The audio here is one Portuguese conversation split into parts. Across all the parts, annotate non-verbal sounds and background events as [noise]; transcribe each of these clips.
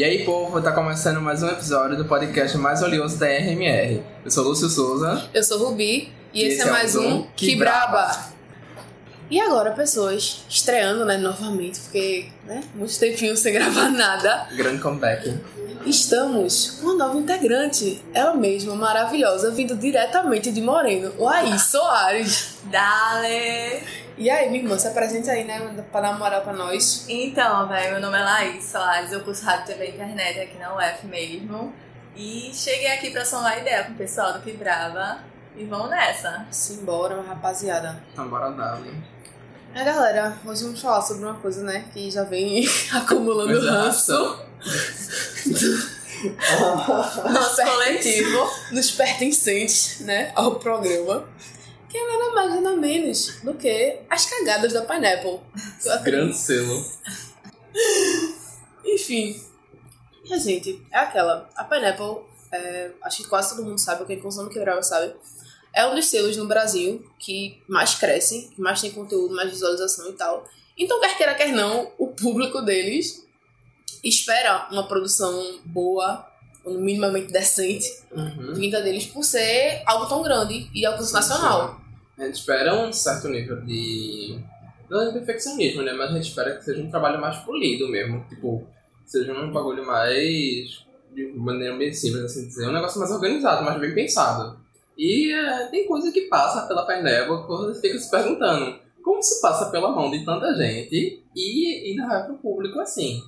E aí, povo, tá começando mais um episódio do podcast mais oleoso da RMR. Eu sou Lúcio Souza. Eu sou Rubi e, E esse, é mais um Que Braba. E agora, pessoas, estreando, né, novamente, porque, né, muito tempinho sem [laughs] gravar nada. Grande comeback. Estamos com uma nova integrante, ela mesma, maravilhosa, vindo diretamente de Moreno, Laís Soares. Dale! E aí, minha irmã, se apresenta aí, né, pra dar uma moral pra nós. Então, velho, meu nome é Laís Soares, eu curso Rádio TV e Internet aqui na UF mesmo. E cheguei aqui pra somar ideia com o pessoal do Que Brava. E vamos nessa. Simbora, rapaziada. Então, bora dar, né? É, galera, hoje vamos falar sobre uma coisa, né, que já vem [laughs] acumulando Coisa ranço. [laughs] Nosso coletivo. nos pertencentes, né, ao programa. Que é nada mais nada menos do que as cagadas da Pineapple. [laughs] Grande selo. [laughs] Enfim. E a gente, é aquela. A Pineapple, é, acho que quase todo mundo sabe, quem consome quebrava sabe. É um dos selos no Brasil que mais cresce, que mais tem conteúdo, mais visualização e tal. Então, quer queira, quer não, o público deles espera uma produção boa, minimamente decente, Uhum. vinda deles por ser algo tão grande e alcance nacional. A gente espera um certo nível de. Não é perfeccionismo, né? Mas a gente espera que seja um trabalho mais polido mesmo. Tipo, seja um bagulho mais. de maneira bem simples, assim dizer. Um negócio mais organizado, mais bem pensado. E é, tem coisa que passa pela que você fica se perguntando. Como se passa pela mão de tanta gente e ainda vai pro público assim?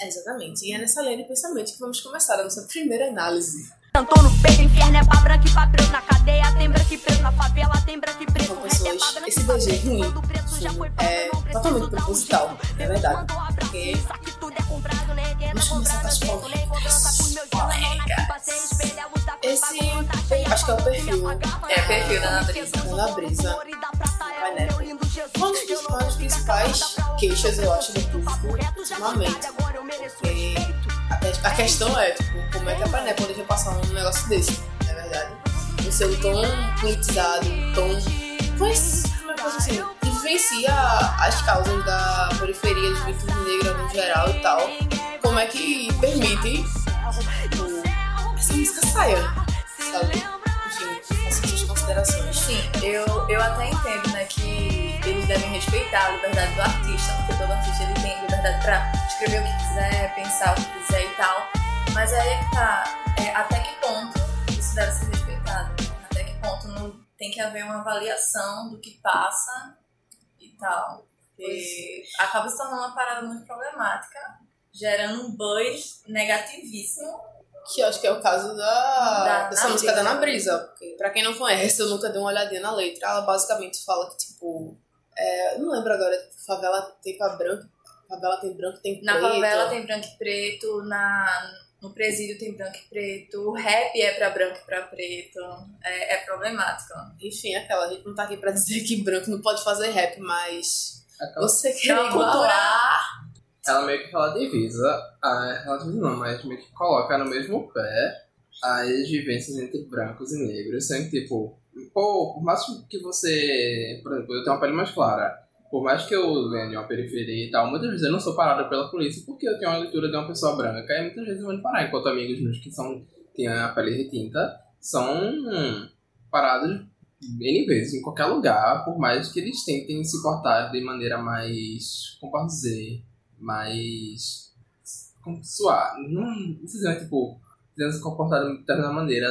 Exatamente. E é nessa linha de pensamento que vamos começar a nossa primeira análise. Cantou no peito, inferno é pra branco e pra preto na cadeia, tem branco e preto na favela, tem branco e preto. Pessoas, esse DG ruim é totalmente proposital, é verdade. Porque com as polêmicas. Polêmicas. Esse, acho que é o perfil. É, perfil da Ana Brisa. Da Ana Brisa. Uma das principais, uma das principais queixas, eu acho, do público ultimamente. Porque a, que- a questão é, tipo, como é que a Pineapple deixa passar um negócio desse, não é verdade? Um selo tão politizado, tão. Pois, como é que eu posso assim? Que vivencia as causas da periferia, de juventude negra no geral e tal. Como é que permite tipo, essa música saia, sabe? Enfim, essas considerações. Sim, eu, eu até entendo, né, que eles devem respeitar a liberdade do artista, porque todo artista ele tem liberdade pra escrever o que quiser, pensar o que quiser e tal. Mas aí é que tá, é, até que ponto isso deve ser respeitado? Até que ponto não tem que haver uma avaliação do que passa tal. Porque acaba se tornando uma parada muito problemática, gerando um buzz negativíssimo. Que acho que é o caso da, Da dessa música da. Ana Brisa. Porque, pra quem não conhece, eu nunca dei uma olhadinha na letra. Ela basicamente fala que, tipo. É, não lembro agora, tipo, favela tem pra branco, favela tem branco, tem Na preto. favela tem branco e preto, na, no presídio tem branco e preto, o rap é pra branco e pra preto. É, é problemático. Enfim, aquela, a gente não tá aqui pra [laughs] dizer que branco não pode fazer rap, mas. Aquela Você quer uma cultura. igualar. ela meio que relativiza, a, relativiza não, mas meio que coloca no mesmo pé as vivências entre brancos e negros, sendo que, tipo, pô, por mais que você, por exemplo, eu tenho uma pele mais clara, por mais que eu venha de uma periferia e tal, muitas vezes eu não sou parado pela polícia porque eu tenho uma leitura de uma pessoa branca, e muitas vezes eu vou parar, enquanto amigos meus que são, têm a pele retinta, são parados N vezes, em qualquer lugar, por mais que eles tentem se portar de maneira mais, como posso dizer, mais suar. Não, não dizer, tipo, tentando se comportar de determinada maneira,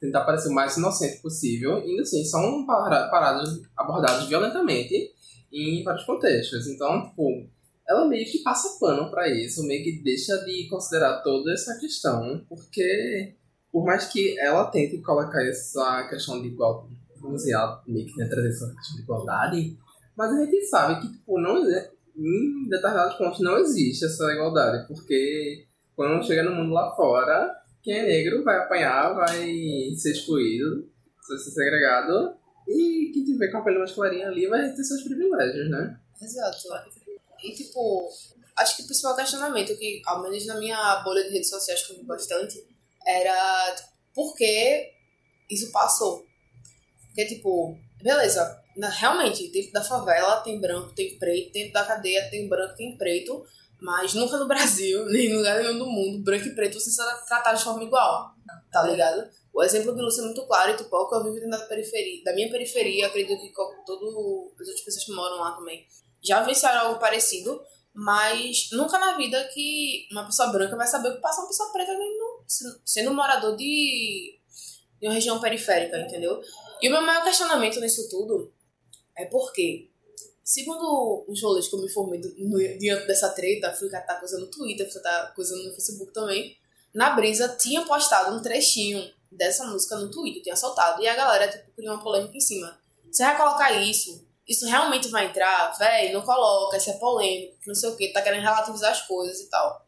tentar parecer o mais inocente possível, ainda assim, são para- paradas abordadas violentamente em vários contextos. Então, tipo, ela meio que passa pano pra isso, meio que deixa de considerar toda essa questão, porque por mais que ela tente colocar essa questão de igualdade, ela meio que trazer essa questão de igualdade, mas a gente sabe que, tipo, não existe, em determinados pontos não existe essa igualdade, porque quando chega no mundo lá fora, quem é negro vai apanhar, vai ser excluído, vai ser segregado, e quem tiver com a pele mais clarinha ali vai ter seus privilégios, né? Exato. E, tipo, acho que o principal questionamento que, ao menos na minha bolha de redes sociais que eu vi bastante, era por que isso passou? Porque, tipo, beleza, na- realmente, dentro da favela tem branco, tem preto, dentro da cadeia tem branco, tem preto, Mas nunca no [laughs] Brasil, nem no lugar nenhum do mundo, branco e preto, você será tratado de forma igual. Tá ligado? O exemplo de Lúcia é muito claro e tipo, eu vivo dentro da periferia, da minha periferia, acredito que todo as outras pessoas que moram lá também já vivenciaram algo parecido, mas nunca na vida que uma pessoa branca vai saber o que passa uma pessoa preta sendo, sendo morador de, de uma região periférica, entendeu? E o meu maior questionamento nisso tudo é porque, segundo os rolês que eu me formei no, diante dessa treta, fui catar coisa no Twitter, fui catar coisa no Facebook também, na brisa tinha postado um trechinho dessa música no Twitter, tinha soltado, e a galera tipo, criou uma polêmica em cima. Você vai colocar isso? Isso realmente vai entrar? Véi, não coloca, isso é polêmico, não sei o que, tá querendo relativizar as coisas e tal.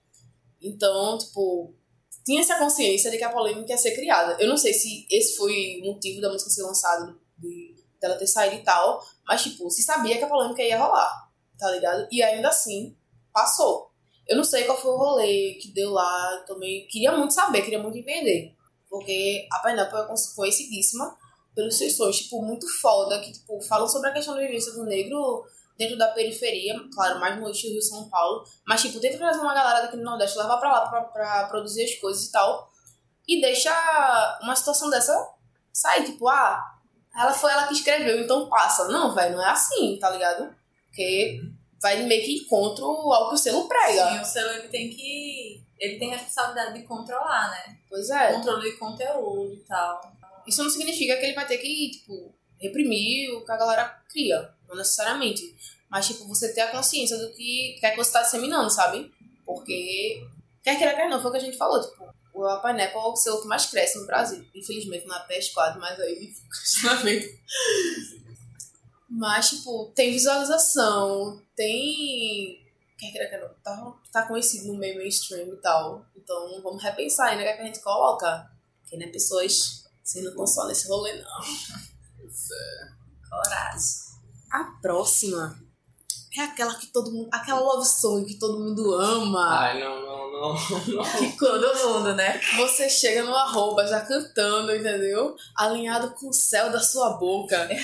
Então, tipo, tinha essa consciência de que a polêmica ia ser criada. Eu não sei se esse foi o motivo da música ser lançada, de, dela ter saído e tal, mas, tipo, se sabia que a polêmica ia rolar, tá ligado? E ainda assim, passou. Eu não sei qual foi o rolê que deu lá, também queria muito saber, queria muito entender. Porque a Pineapple é conhecidíssima pelos seus sons, tipo, muito foda, que, tipo, falam sobre a questão da vivência do negro dentro da periferia, claro, mais no eixo Rio São Paulo, mas, tipo, tenta trazer uma galera daqui no Nordeste, levar pra lá pra, pra produzir as coisas e tal, e deixa uma situação dessa sair, tipo, ah, ela foi ela que escreveu, então passa. Não, velho, não é assim, tá ligado? Porque vai meio que encontro ao que o selo prega. Sim, o selo ele tem que. Ele tem a responsabilidade de controlar, né? Pois é. Controle de conteúdo e tal. Isso não significa que ele vai ter que, tipo, reprimir o que a galera cria. Não necessariamente. Mas, tipo, você ter a consciência do que quer que você tá disseminando, sabe? Porque. Quer queira, quer não, foi o que a gente falou. Tipo, o Pineapple é o selo que mais cresce no Brasil. Infelizmente, na PS4, mas aí [laughs] questionamento. Mas, tipo, tem visualização, tem. Quer queira, quer não, tá, tá conhecido no meio mainstream e tal. Então, vamos repensar ainda o que, é que a gente coloca. Porque, né, pessoas vocês não estão só nesse rolê, não. Coragem. A próxima é aquela que todo mundo. Aquela love song que todo mundo ama. Ai, não, não, não. não. [laughs] Que quando mundo, né? Você chega no arroba já cantando, entendeu? Alinhado com o céu da sua boca. [laughs]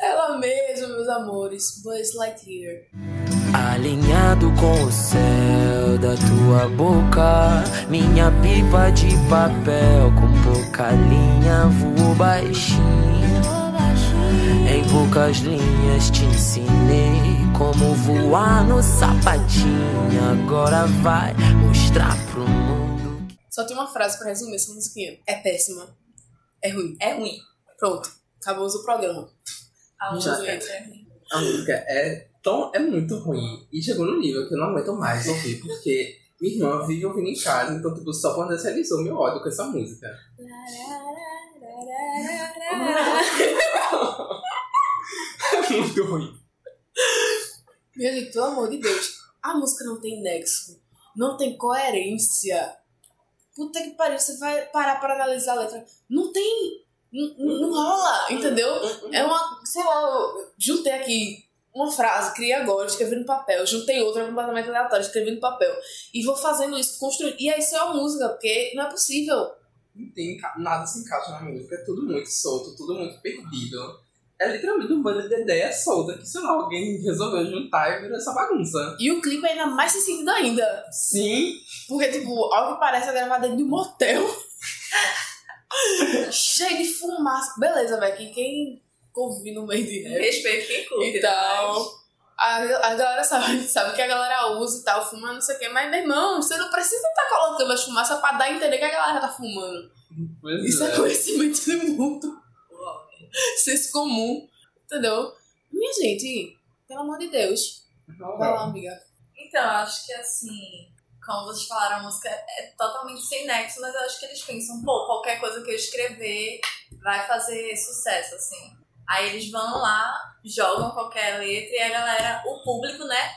Ela mesma, meus amores. Buzz Lightyear. Alinhado com o céu da tua boca, minha pipa de papel com pouca linha voou baixinho. Em poucas linhas te ensinei como voar no sapatinho. Agora vai mostrar pro mundo. Só tem uma frase pra resumir essa musiquinha. É péssima. É ruim. É ruim. Pronto. Acabou o programa. A Já é. A música é, tão, é muito ruim. E chegou no nível que eu não aguento mais ouvir, porque minha irmã vive ouvindo em casa, então tipo, só potencializou meu ódio com essa música. [laughs] É muito ruim. Minha gente, pelo amor de Deus. A música não tem nexo. Não tem coerência. Puta que pariu, você vai parar para analisar a letra. Não tem. Não, rola, entendeu? É uma. Sei lá, eu juntei aqui uma frase, criei agora, escrevi no papel. Juntei outra completamente aleatória, escrevi no papel. E vou fazendo isso, construindo. E aí isso é uma música, porque não é possível. Não tem nada se encaixa na música, é tudo muito solto, tudo muito perdido. É literalmente um bando de ideia solta que, sei lá, alguém resolveu juntar e virou essa bagunça. E o clipe é ainda mais sem sentido ainda. Sim, Porque, tipo, que parece é gravado dentro de um motel. [laughs] Cheio de fumaça. Beleza, velho, que quem convive no meio de rap Respeito quem curte. e tal. A, a galera sabe, [laughs] sabe que a galera usa e tal, fuma não sei o que, mas, meu irmão, você não precisa estar colocando as fumaças pra dar a entender que a galera tá fumando. pois Isso é é. conhecimento do mundo. Senso comum. Entendeu? Minha gente, pelo amor de Deus. Vai lá, amiga. Então, acho que assim, como vocês falaram, a música é totalmente sem nexo, mas eu acho que eles pensam, pô, qualquer coisa que eu escrever vai fazer sucesso, assim. Aí eles vão lá, jogam qualquer letra e a galera, o público, né,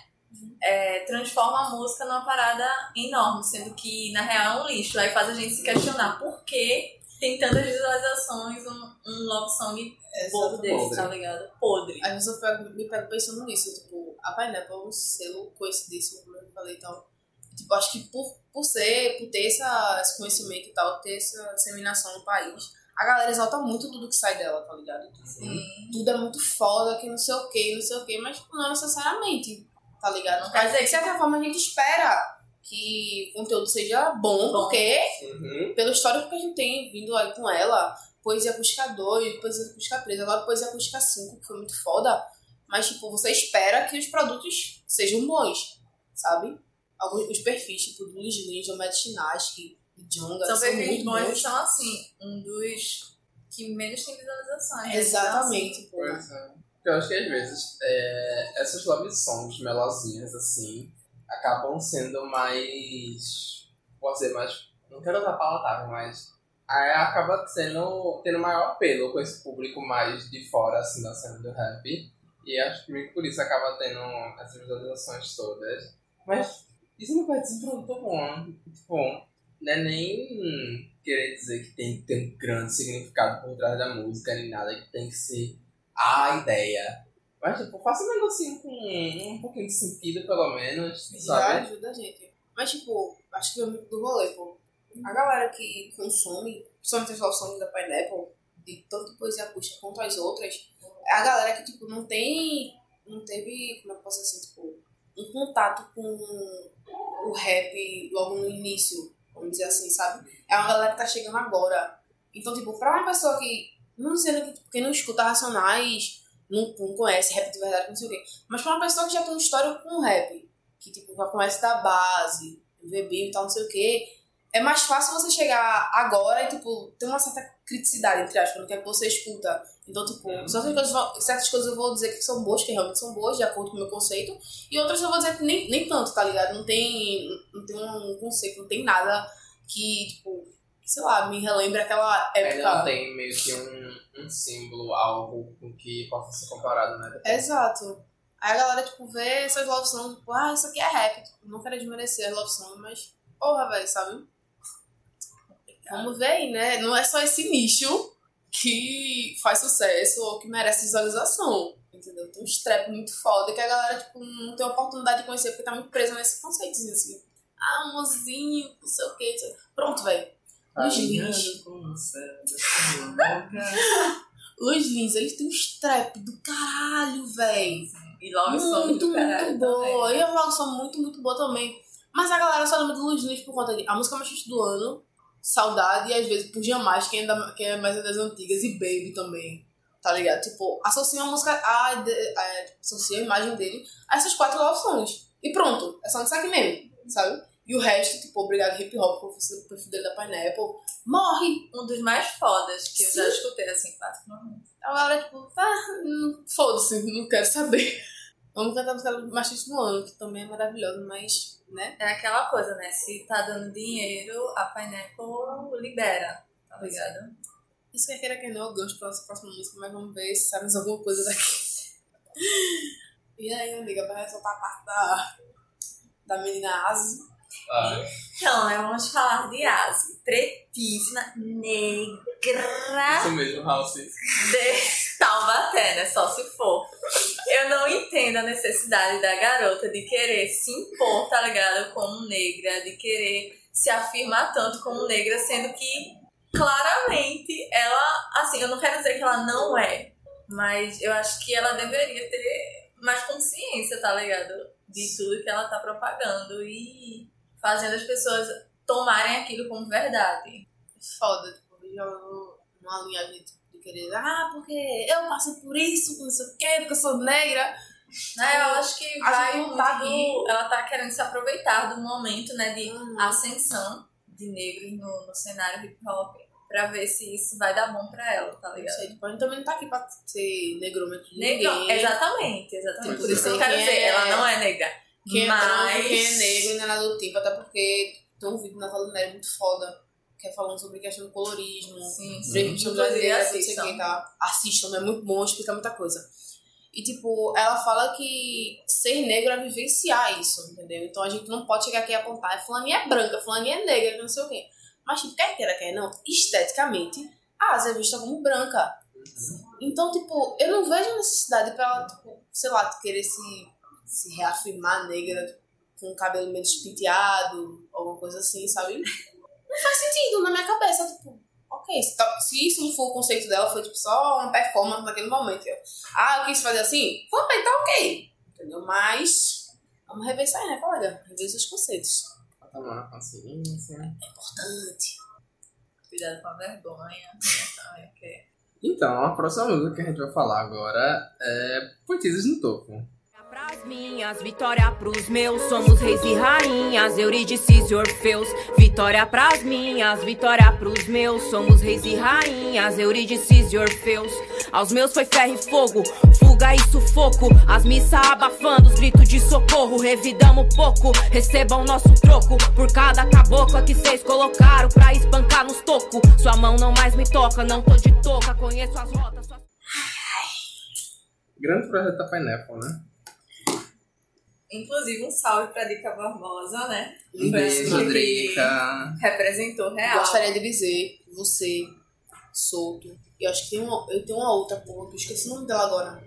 é, transforma a música numa parada enorme, sendo que na real é um lixo. Aí faz a gente se questionar por que tem tantas visualizações um, um love song bobo desse, podre. tá ligado? Podre. Aí você pega- me pego pensando nisso, tipo, a Pineapple é selo conhecidíssimo, como eu falei e tal. Tipo, acho que por, por ser, por ter essa, esse conhecimento e tal, ter essa disseminação no país, a galera exalta muito tudo que sai dela, tá ligado? Sim. Tudo é muito foda, que não sei o que, não sei o que, mas tipo, não necessariamente, tá ligado? Não quer Mas, dizer de certa forma, a gente espera que o conteúdo seja bom, Bom. porque Uhum. pelo histórico que a gente tem vindo aí com ela, Poesia Acústica 2, Poesia Acústica 3, agora Poesia Acústica 5, que foi muito foda, mas tipo, você espera que os produtos sejam bons, sabe? Alguns os perfis, tipo, do Luiz Lins, o Matt Chinaski, o Jonga, São são perfis muito bons bons. são, assim, um dos que menos tem visualizações. né? Exatamente, pô. Pois é. Eu acho que às vezes é, essas love songs melosinhas assim acabam sendo mais. Pode ser mais. Não quero usar palatável, mas. Aí acaba sendo, tendo maior apelo com esse público mais de fora assim, da cena do rap. E acho que meio que por isso acaba tendo essas visualizações todas. Mas isso não vai dizer um produto bom. Tipo, não é nem querer dizer que tem que ter um grande significado por trás da música, nem nada, que tem que ser a ideia. Mas, tipo, faça um negocinho com um pouquinho de sentido, pelo menos, Já sabe? ajuda a gente. Mas, tipo, acho que é muito do rolê, pô. A galera que consome, principalmente as songs da Pineapple, de tanto poesia acústica quanto as outras, é a galera que, tipo, não tem. Não teve, como é que eu posso dizer assim, tipo, um contato com o rap logo no início, vamos dizer assim, sabe? É uma galera que tá chegando agora. Então, tipo, pra uma pessoa que. Não dizendo que tipo, quem não escuta Racionais, não, não conhece rap de verdade, não sei o quê. Mas pra uma pessoa que já tem um histórico com rap, que tipo, já começa da base, ver e tal, não sei o quê, é mais fácil você chegar agora e, tipo, ter uma certa criticidade, entre aspas, no que é que você escuta. Então, tipo, certas coisas, certas coisas eu vou dizer que são boas, que realmente são boas, de acordo com o meu conceito, e outras eu vou dizer que nem, nem tanto, tá ligado? Não tem, não tem um conceito, não tem nada que, tipo, sei lá, me relembre aquela época. não tem meio que um, um símbolo, algo com que possa ser comparado, né? Exato. Aí a galera, tipo, vê essas love songs, tipo, ah, isso aqui é rap. Tipo, não quero desmerecer as love songs, mas, porra, velho, sabe? Vamos ver aí, né? Não é só esse nicho que faz sucesso ou que merece visualização. Entendeu? Tem uns trap muito foda que a galera, tipo, não tem oportunidade de conhecer porque tá muito presa nesse conceito, assim. Ah, um mozinho, não sei o que. Pronto, velho. Luiz Lins. Luiz Lins, ele tem uns trap do caralho, velho. E Love Song Muito, caralho muito boa. também. E a Vlog são muito, muito boa também. Mas a galera só lembra do Luiz Lins por conta de a música mais triste do ano, Saudade e às vezes por Jamais, que é, da, que é mais das antigas, e Baby também. Tá ligado? Tipo, associa a música, a, a, associa a imagem dele a essas quatro songs. E pronto, é só nisso aqui mesmo, sabe? E o resto, tipo, obrigado hip hop, por o perfil dele da Pineapple, morre. Um dos mais fodas que eu já Sim. escutei, assim, particularmente. A galera, tipo, tá, foda-se, não quero saber. Vamos cantar a música mais triste do ano, que também é maravilhosa, mas, né? É aquela coisa, né? Se tá dando dinheiro, a Pineapple libera, tá ligado? Isso quer queira que não, eu gosto pra nossa próxima música, mas vamos ver se sabemos alguma coisa daqui. [laughs] E aí, amiga, vai soltar a parte da, da menina Asi. Ah, Então, né, vamos falar de Asi. Pretíssima, negra isso mesmo, House. de [laughs] Taubaté, né? Só se for. Eu não entendo a necessidade da garota de querer se impor, tá ligado? Como negra, de querer se afirmar tanto como negra, sendo que claramente ela, assim, eu não quero dizer que ela não é, mas eu acho que ela deveria ter mais consciência, tá ligado? De tudo que ela tá propagando e fazendo as pessoas tomarem aquilo como verdade. Foda, tipo, vou numa linhagem tipo, querer, ah, porque eu passei por isso, não sei o quê, porque eu sou negra. Né, eu acho que A vai muito tá do-. Ela tá querendo se aproveitar do momento, né, de Uhum. ascensão de negros no, no cenário hip hop pra ver se isso vai dar bom pra ela, tá ligado? sei, tipo, a gente também não tá aqui pra ser negrômetro de Negro, ninguém. exatamente, exatamente. Tipo, Por isso que eu quero dizer, é- ela não é negra. Quem é mas... branco, quem é negro, não é tipo, até porque tem um vídeo na Natália Nery muito foda, que é falando sobre questão do colorismo, Sim, sim. prejuízo Inclusive, brasileiro, não sei o assistam. que, tá? Assistam, é muito bom, explica muita coisa. E, tipo, ela fala que ser negro é vivenciar isso, entendeu? Então a gente não pode chegar aqui e apontar, fulaninha é branca, fulaninha é negra, não sei o quê. Mas, tipo, quer queira, quer não, esteticamente, a Asa é vista como branca. Então, tipo, eu não vejo necessidade pra ela, tipo, sei lá, querer se, se reafirmar negra com o cabelo meio despenteado, alguma coisa assim, sabe? Não faz sentido na minha cabeça, tipo, ok. Se, tá- se isso não for o conceito dela, foi tipo só uma performance naquele momento. Eu, ah, eu quis fazer assim? Pô, bem, tá ok. Entendeu? Mas vamos rever isso aí, né, colega? Rever os conceitos. Bota a mão na consciência. É importante. Cuidado com a vergonha. [laughs] Então, a próxima música que a gente vai falar agora é Poetisas no Topo. Pras minhas, vitória pros meus, somos reis e rainhas, Eurídices e Orfeus. Vitória pras minhas, vitória pros meus, somos reis e rainhas, Eurídices e Orfeus. Aos meus foi ferro e fogo, fuga e sufoco, as missas abafando, os gritos de socorro, revidamos pouco, recebam nosso troco, por cada cabocla que vocês colocaram pra espancar nos tocos. Sua mão não mais me toca, não tô de toca, conheço as rotas, suas... Grande projeto da Pineapple, né? Inclusive, um salve pra Dica Barbosa, né? Um beijo, que Drica. Representou real. Gostaria de dizer, você, solto, eu acho que tem uma, eu tenho uma outra, porra, que eu esqueci o nome dela agora.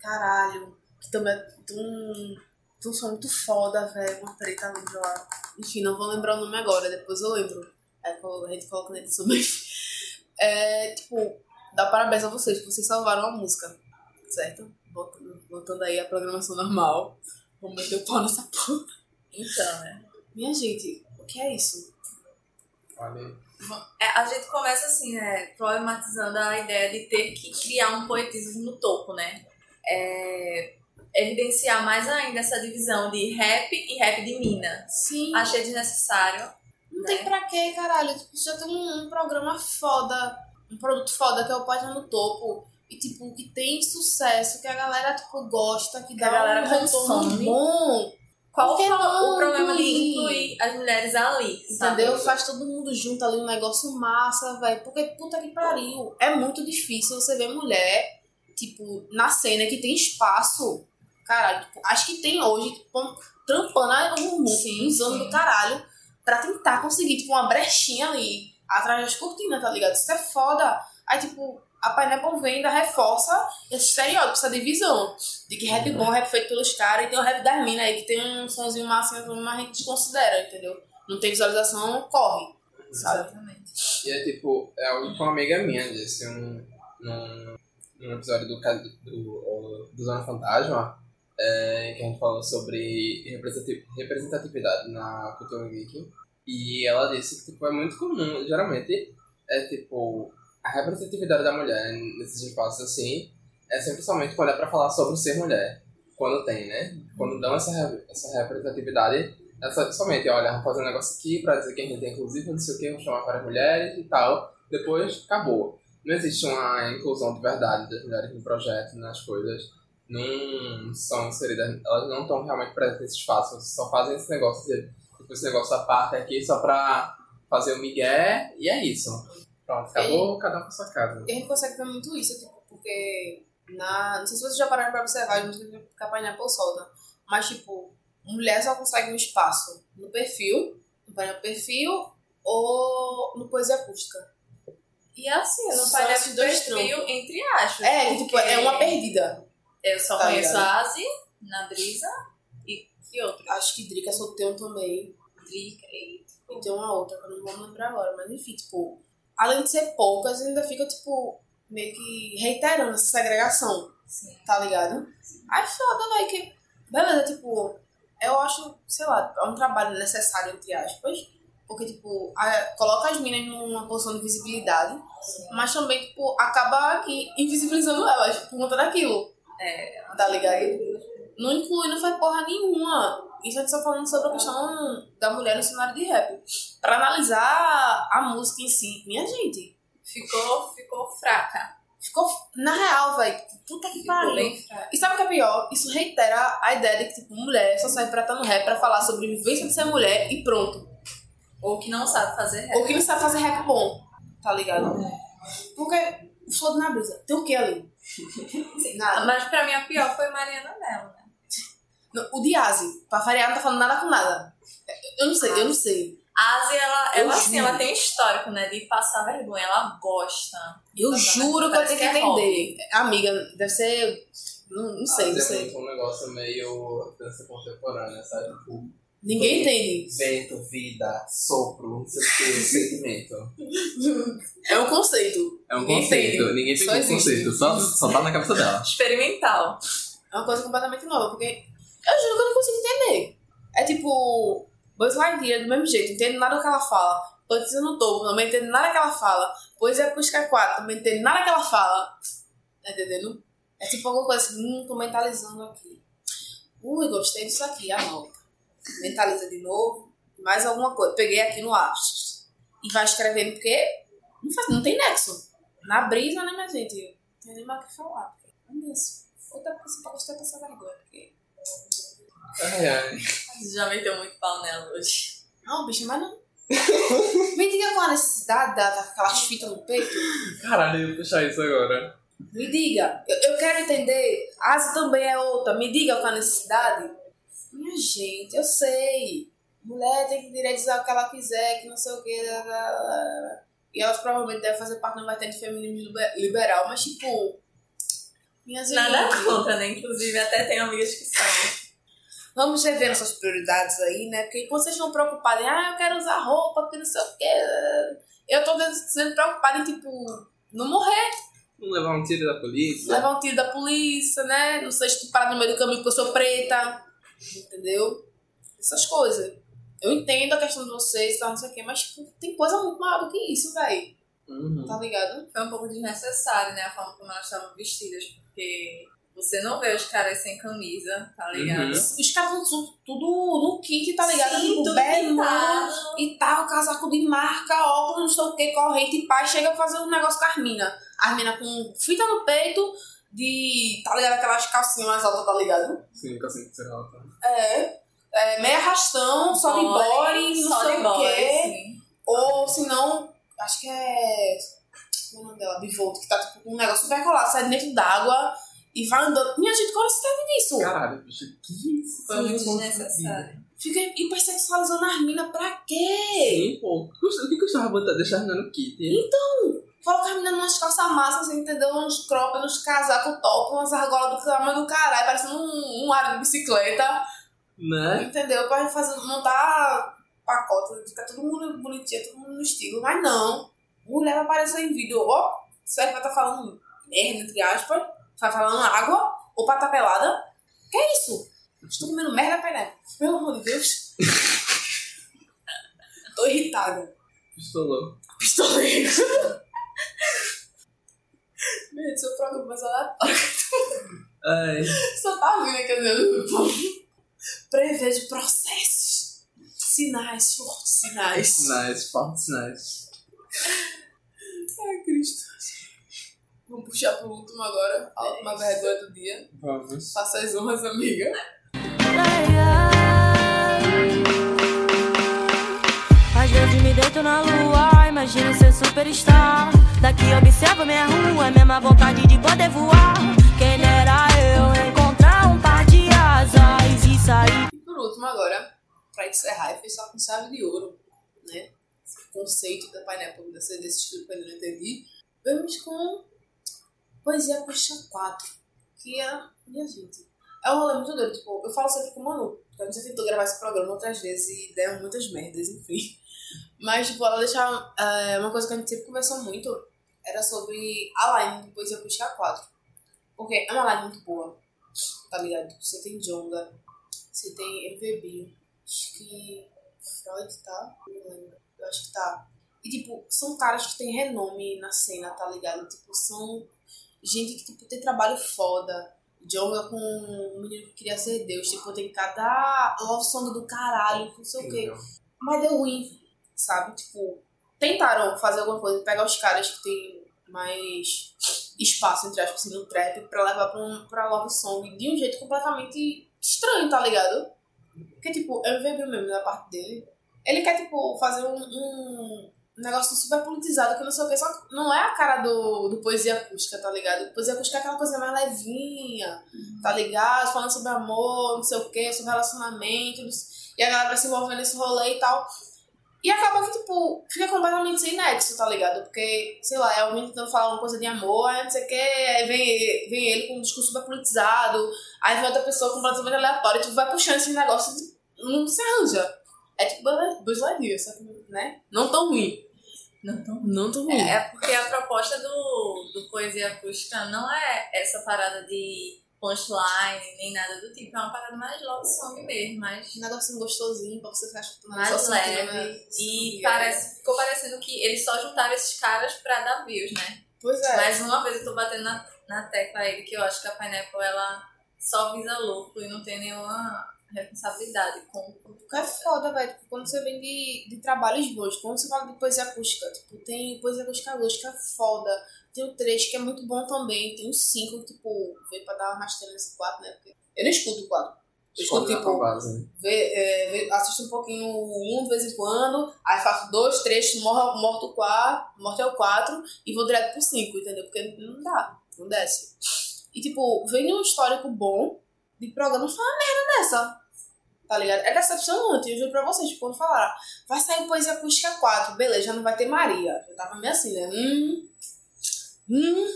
Caralho, que também é tão, tão som muito foda, velho, uma preta linda lá. Enfim, não vou lembrar o nome agora, depois eu lembro. Aí a gente coloca na edição. [laughs] É, tipo, dá parabéns a vocês, que vocês salvaram a música, certo? Voltando, voltando aí à programação normal. Vamos meter o pau nessa porra. Então, né? Minha gente, o que é isso? Olha aí. É, a gente começa assim, né? Problematizando a ideia de ter que criar um poetismo no topo, né? É, evidenciar mais ainda essa divisão de rap e rap de mina. Sim. Achei desnecessário. Não né? tem pra quê, caralho. Tipo, já tem um, um programa foda, um produto foda que é o Página no Topo. E, tipo, que tem sucesso, que a galera, tipo, gosta, que Que a dá galera um retorno bom. Qual foi não o problema de incluir? as mulheres ali? sabe? Entendeu? Faz todo mundo junto ali um negócio massa, velho. Porque, puta que pariu. É muito difícil você ver mulher, tipo, na cena que tem espaço. Caralho, tipo, acho que tem hoje, tipo, trampando um mundo, sim. do caralho, pra tentar conseguir, tipo, uma brechinha ali, atrás das cortinas, tá ligado? Isso é foda. Aí, tipo, a Pineapple vem ainda reforça esse estereótipo, essa divisão. De que rap bom, rap feito pelos caras, e tem o rap das minas aí, que tem um sonzinho massa, mas a gente desconsidera, entendeu? Não tem visualização, corre. Sabe? Exatamente. E é tipo, é algo que uma amiga minha disse um, num, num episódio do, do, do Zona Fantasma, é, que a gente falou sobre representati- representatividade na cultura geek. E ela disse que tipo, é muito comum, geralmente, é tipo, a representatividade da mulher nesses espaços assim, é sempre somente é pra falar sobre ser mulher. Quando tem, né? Quando dão essa, essa representatividade, é só- somente, olha, fazer um negócio aqui pra dizer que a gente é inclusivo, não sei o que, vamos chamar para as mulheres e tal. Depois, acabou. Não existe uma inclusão de verdade das mulheres no projeto, nas coisas. Não são inseridas, elas não estão realmente presentes nesse espaço, só fazem esse negócio tipo, esse negócio da parte aqui só pra fazer o migué, e é isso. Pronto, acabou, cada um com sua casa. E a gente consegue ver muito isso, tipo, porque na. Não sei se vocês já pararam pra observar as músicas que a Pineapple solta, mas tipo, mulher só consegue um espaço no perfil, no painel perfil ou no poesia acústica. E assim, eu não esses dois perfil entre aspas. É, tipo, é uma perdida. Eu só Tá conheço ligado? a Asi, na Brisa e que outra? Acho que Drica solteiro também. Drica e. E tem uma outra que eu não vou lembrar agora, mas enfim, tipo, além de ser poucas, ainda fica, tipo, meio que reiterando essa segregação, Sim. tá ligado? Aí foda, velho, que. Beleza, tipo, eu acho, sei lá, é um trabalho necessário, entre aspas. Porque, tipo, a- coloca as minas numa posição de visibilidade, mas também, tipo, acaba aqui invisibilizando elas por conta daquilo. É, Tá ligado? Não inclui, não faz porra nenhuma. Isso gente só falando sobre a questão da mulher no cenário de rap. Pra analisar a música em si, minha gente, ficou, ficou fraca. ficou. Na real, velho, puta que pariu. E sabe o que é pior? Isso reitera a ideia de que, tipo, mulher só serve pra estar no rap pra falar sobre vivência de ser mulher e pronto. Ou que não sabe fazer rap. Ou que não sabe fazer rap bom, tá ligado? Porque o flow na brisa, tem o que ali? [laughs] Nada. Mas pra mim a pior foi Mariana Mello, né? O Diazi, pra variar, não tá falando nada com nada. Eu não sei, eu não sei. A Asi, ela, ela, assim, ela tem histórico, né? De passar vergonha. Ela gosta. Eu Exatamente, juro que eu tenho que é entender. Amiga, deve ser. Não, não sei, não é sei. muito um negócio meio dança contemporânea, sabe? Tipo, Ninguém entende. Vento, vida, sopro, não sei o que, [laughs] sentimento. É um conceito. É um Ninguém conceito. entende. Ninguém Só pegou o existe. conceito. Só, só tá na cabeça dela. Experimental. É uma coisa completamente nova, porque eu juro que eu não consigo entender. É tipo, Buzz Lightyear do mesmo jeito, entendo nada do que ela fala. Pantera no topo, não entendo nada que ela fala. Pois é Pusca 4, não entendo nada que ela fala. Tá entendendo? É tipo alguma coisa assim, hum, tô mentalizando aqui. Ui, gostei disso aqui, anota. Mentaliza de novo, mais alguma coisa. Peguei aqui no ápice. E vai escrevendo porque não, faz, não tem nexo. Na brisa, né, minha gente? Não tem nem mais o que falar. É isso. Outra coisa pra gostar dessa vergonha. Ai, ai. Você já meteu muito pau nela hoje. Não, bicho, mas não. Me diga qual a necessidade da- daquelas fitas no peito. Caralho, eu ia puxar isso agora. Me diga. Eu, eu quero entender. Asa também é outra. Me diga qual a necessidade. Minha gente, eu sei. Mulher tem que direito usar o que ela quiser, que não sei o que. E elas provavelmente devem fazer parte do vertente feminismo liber- liberal, mas tipo. Minha gente. Nada contra, né? Inclusive, até tem amigas que são. Vamos rever nossas prioridades aí, né? Porque enquanto vocês estão preocupados em, ah, eu quero usar roupa, porque não sei o quê. Eu tô sendo preocupada em, tipo, não morrer, Não levar um tiro da polícia. levar um tiro da polícia, né? Não ser estuprada no meio do caminho porque eu sou preta. Entendeu? Essas coisas. Eu entendo a questão de vocês, tá, não sei o quê, mas, tipo, tem coisa muito maior do que isso, velho. Uhum. Tá ligado? Foi um pouco desnecessário, né? A forma como elas estavam vestidas, porque você não vê os caras sem camisa, tá ligado? Uhum. Os caras estão tudo no kit, tá ligado? Sim, tudo bermuda e tal, casaco de marca, óculos, não sei o que, corrente e pai, chega a fazer um negócio com as minas. As minas com fita no peito, de, tá ligado? Aquelas calcinhas mais altas, tá ligado? Sim, sei que será alta. É, é meio arrastão, só de body, não só sei de o body, quê. sim. Ou se não, acho que é. Como é o nome dela? Bivolt, que tá tipo com um negócio super colado, sai dentro d'água e vai andando. Minha gente, qual é o sistema disso? Caralho, bicho, que isso? Foi muito Isso desnecessário. Fica hipersexualizando as minas pra quê? Sim, pô. O que custava botar, deixar a menina no kit? Coloca a menina numas calças massas, assim, entendeu? Uns croppers, uns casacos top, umas argolas do tamanho do caralho, parecendo um, um área de bicicleta, Né? entendeu? Pra fazer, montar pacote, fica todo mundo bonitinho, todo mundo no estilo, mas não. Mulher vai aparecer em vídeo, ó, será que vai estar falando merda, entre aspas? Vai falando água? Ou pra tá pelada? Que é isso? Estou comendo merda, peraí. Pelo amor de Deus. [laughs] Tô irritada. Pistolou. Pistoleiro. Meu, [laughs] seu programa mais aleatório. Ai. Só tá vindo aqui dizendo. Prevejo processos. Sinais, fortes sinais. Sinais, fortes sinais. Ai, Cristo. Vamos puxar pro último agora. A última vergonha do dia. Vamos. Faça as honras, amiga. Às vezes me deito na lua, imagino ser superstar. Daqui observo minha rua, mesma vontade de poder voar. Quem dera eu encontrar um par de asas e sair. E por último agora, pra encerrar e fechar com chave de ouro, né? Esse conceito da Pineapple, desse, desse estilo que eu não entendi. Vamos com Poesia Puxa 4, que é, minha gente, é um rolê muito doido. Tipo, eu falo sempre com o Manu, porque a gente tentou gravar esse programa outras vezes e deram muitas merdas, enfim. Mas, tipo, ela deixava. é, uma coisa que a gente sempre conversou muito era sobre a line de Poesia Puxa 4. Porque é uma line muito boa, tá ligado? Tipo, Você tem Jonga, você tem MVB, que Freud tá, não lembro, eu acho que tá. E, tipo, são caras que têm renome na cena, tá ligado? Tipo, são gente que, tipo, tem trabalho foda. Jonga com um menino que queria ser Deus, tipo, tem cada love song do caralho, não sei o quê. Mas deu ruim, sabe? Tipo, tentaram fazer alguma coisa, pegar os caras que tem mais espaço, entre aspas, assim, no trap, pra levar pra, um, pra love song de um jeito completamente estranho, tá ligado? Porque, tipo, eu vi mesmo da parte dele. Ele quer, tipo, fazer um, um negócio super politizado, que não sei o que, só que não é a cara do, do poesia acústica, tá ligado? Poesia acústica é aquela coisa mais levinha, tá ligado? Falando sobre amor, não sei o que, sobre relacionamentos, e a galera vai se envolvendo nesse rolê e tal. E acaba que, tipo, fica completamente sem nexo, tá ligado? Porque, sei lá, é alguém tentando falar uma coisa de amor, aí não sei o que, aí vem, vem ele com um discurso super politizado, aí vem outra pessoa completamente aleatória, tipo, vai puxando esse negócio. não se arranja. É tipo Buzz Lightyear, só que, né? Não tão ruim. Não tão Não tão ruim. É, é porque a proposta do, do Poesia Acústica não é essa parada de punchline, nem nada do tipo. É uma parada mais love song mesmo, mais, Um negocinho gostosinho pra você ficar escutando mais leve. né? E Sim, parece, ficou parecendo que eles só juntaram esses caras pra dar views, né? Pois é. Mais uma vez eu tô batendo na, na tecla aí que eu acho que a Pineapple ela só visa lucro e não tem nenhuma responsabilidade com Porque é foda, velho. Tipo, quando você vem de, de trabalhos bons, quando você fala de poesia acústica, tipo, tem poesia acústica é foda. Tem o 3 que é muito bom também. Tem o 5 que, tipo, veio pra dar uma rasteira nesse 4, né? Porque eu não escuto o 4. Eu escuto, tipo, base. né? vê, é, vê- assisto um pouquinho o 1 de vez em quando, aí faço dois, três, morro, morto o 4, morto é o 4 e vou direto pro 5, entendeu? Porque não dá, não desce. E tipo, vem um histórico bom de programa foi uma merda dessa. Tá ligado? É decepcionante, eu juro pra vocês, tipo, quando falaram, vai sair Poesia Acústica 4, beleza, já não vai ter Maria. Eu tava meio assim, né? Hum, hum,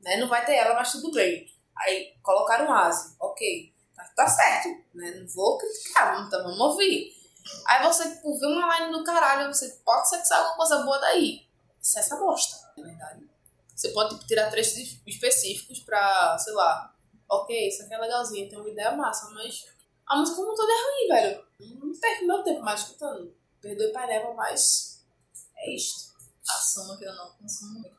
né? Não vai ter ela, mas tudo bem. Aí colocaram Asi, ok, tá, tá certo, né? Não vou criticar, então vamos ouvir. Aí você, tipo, vê uma line do caralho, você pode ser que saia alguma coisa boa daí. Isso é essa bosta, na verdade. Você pode tipo, tirar trechos es- específicos pra, sei lá, ok, isso aqui é legalzinho, tem uma ideia massa, mas a música como toda é ruim, velho. Não perco meu tempo mais escutando. Perdoe Pineapple, mas é isto. assumo que eu não consumo muito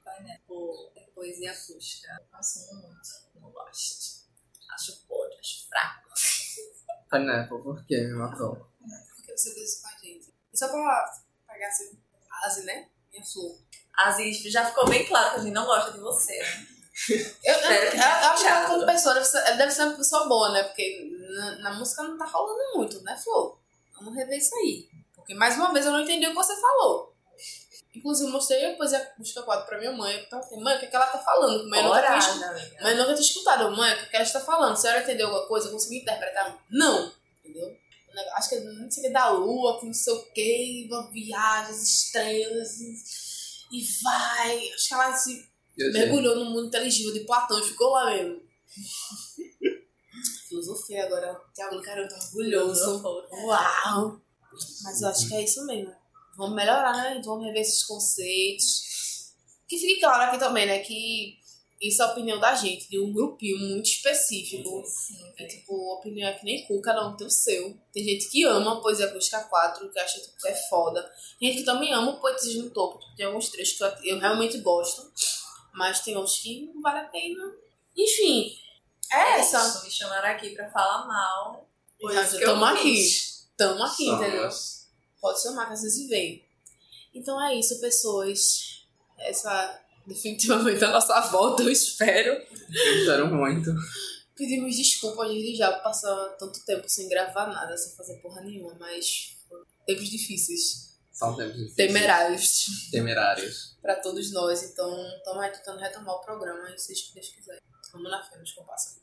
Pineapple poesia acústica. Eu consumo muito, não gosto. Acho podre, acho fraco. Pineapple, por que me matou? Porque você fez isso com a gente. E só pra pegar assim, Asi, né? Minha flor. Aziz, já ficou bem claro que a gente não gosta de você, né? Eu, eu, eu, eu acho que ela como pessoa deve ser, ela deve ser uma pessoa boa, né? Porque na, na música não tá rolando muito, né, Flor? Vamos rever isso aí. Porque mais uma vez eu não entendi o que você falou. Inclusive, eu mostrei a poesia acústica 4 pra minha mãe. Eu perguntei, mãe, o que, é que ela tá falando? Mãe, eu nunca tinha escutado. eu nunca tinha escutado. Mãe, o que, é que ela está falando? A senhora entendeu alguma coisa? Conseguiu interpretar? Não. Entendeu? Acho que não sei o que da lua, que não sei o que, viagem, as estrelas e, e vai. Acho que ela se Eu sei. mergulhou no mundo inteligível de Platão e ficou lá mesmo. [laughs] Filosofia agora. Tiago Caramba tá orgulhoso. Uau! Mas eu acho que é isso mesmo. Vamos melhorar, né? Vamos rever esses conceitos. Que fique claro aqui também, né? Que isso é a opinião da gente, de um grupinho muito específico. Sim, E, tipo, opinião é que nem cu, cada um tem o seu. Tem gente que ama a Poesia Acústica 4, que acha tipo, que é foda. Tem gente que também ama o Poetismo no Topo. Tipo, Tem alguns trechos que eu, eu realmente gosto. Mas tem outros que não vale a pena. Enfim, é, essa. Isso, me chamaram aqui pra falar mal. Que eu tamo aqui. Tamo aqui, entendeu? Pode chamar que às vezes vem. Então é isso, pessoas. Essa definitivamente é a nossa volta, eu espero. Eu espero muito. Pedimos desculpas desde já por passar tanto tempo sem gravar nada, sem fazer porra nenhuma, mas tempos difíceis, São tempos difíceis. temerários Temerários. pra todos nós. Então estamos aí tentando retomar o programa e o que Deus quiser. Vamos na fé, nos compassa.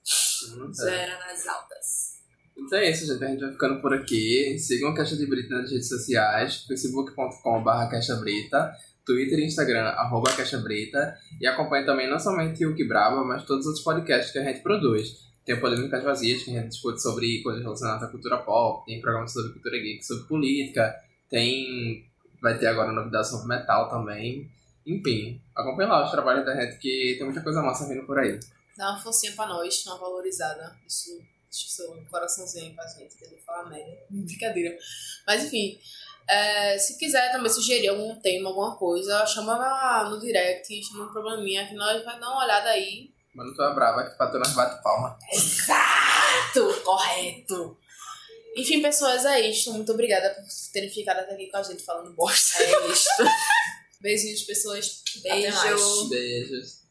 Zero nas altas. Então é isso, gente. A gente vai ficando por aqui. Sigam a Caixa de Brita nas redes sociais, facebook.com.br Caixa Brita, Twitter e Instagram, arroba Caixa Brita. E acompanhe também não somente o Que Brava, mas todos os podcasts que a gente produz. Tem o Polêmicas Vazias, que a gente discute sobre coisas relacionadas à cultura pop, tem programas sobre cultura geek, sobre política, tem... vai ter agora novidades sobre metal também. Enfim, acompanhe lá os trabalhos da gente, que tem muita coisa massa vindo por aí. Dá uma forcinha pra nós, uma valorizada. Isso, isso seu coraçãozinho pra gente, entendeu? Falar merda. [laughs] Brincadeira. Mas enfim, é, se quiser também sugerir algum tema, alguma coisa, chama na- no direct, chama no probleminha, que nós vai dar uma olhada aí. Mano, tu é brava, que pra tu nós bate palma. Exato! Correto! Enfim, pessoas, é isso. Muito obrigada por terem ficado até aqui com a gente falando bosta. É isto. [laughs] Beijinhos, pessoas. Até mais. Beijo. Beijos.